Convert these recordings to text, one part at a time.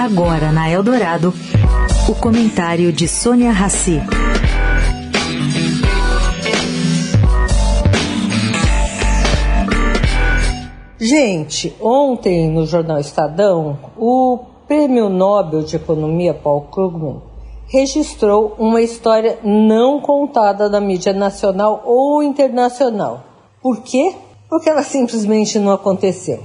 Agora na Eldorado, o comentário de Sônia Rassi. Gente, ontem no jornal Estadão, o Prêmio Nobel de Economia Paul Krugman registrou uma história não contada na mídia nacional ou internacional. Por quê? Porque ela simplesmente não aconteceu.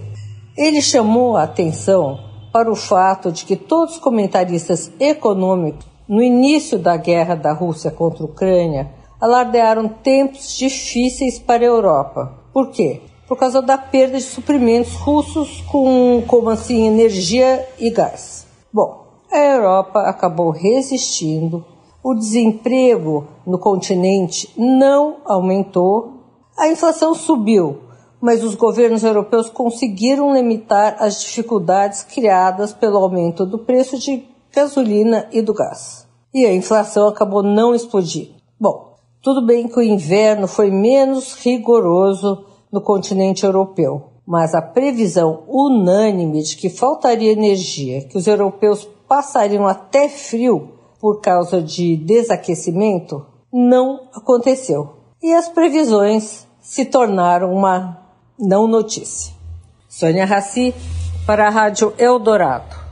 Ele chamou a atenção para o fato de que todos os comentaristas econômicos, no início da guerra da Rússia contra a Ucrânia, alardearam tempos difíceis para a Europa. Por quê? Por causa da perda de suprimentos russos com, como assim, energia e gás. Bom, a Europa acabou resistindo, o desemprego no continente não aumentou, a inflação subiu, mas os governos europeus conseguiram limitar as dificuldades criadas pelo aumento do preço de gasolina e do gás. E a inflação acabou não explodindo. Bom, tudo bem que o inverno foi menos rigoroso no continente europeu, mas a previsão unânime de que faltaria energia, que os europeus passariam até frio por causa de desaquecimento, não aconteceu. E as previsões se tornaram uma não notícia. Sônia Raci, para a Rádio Eldorado.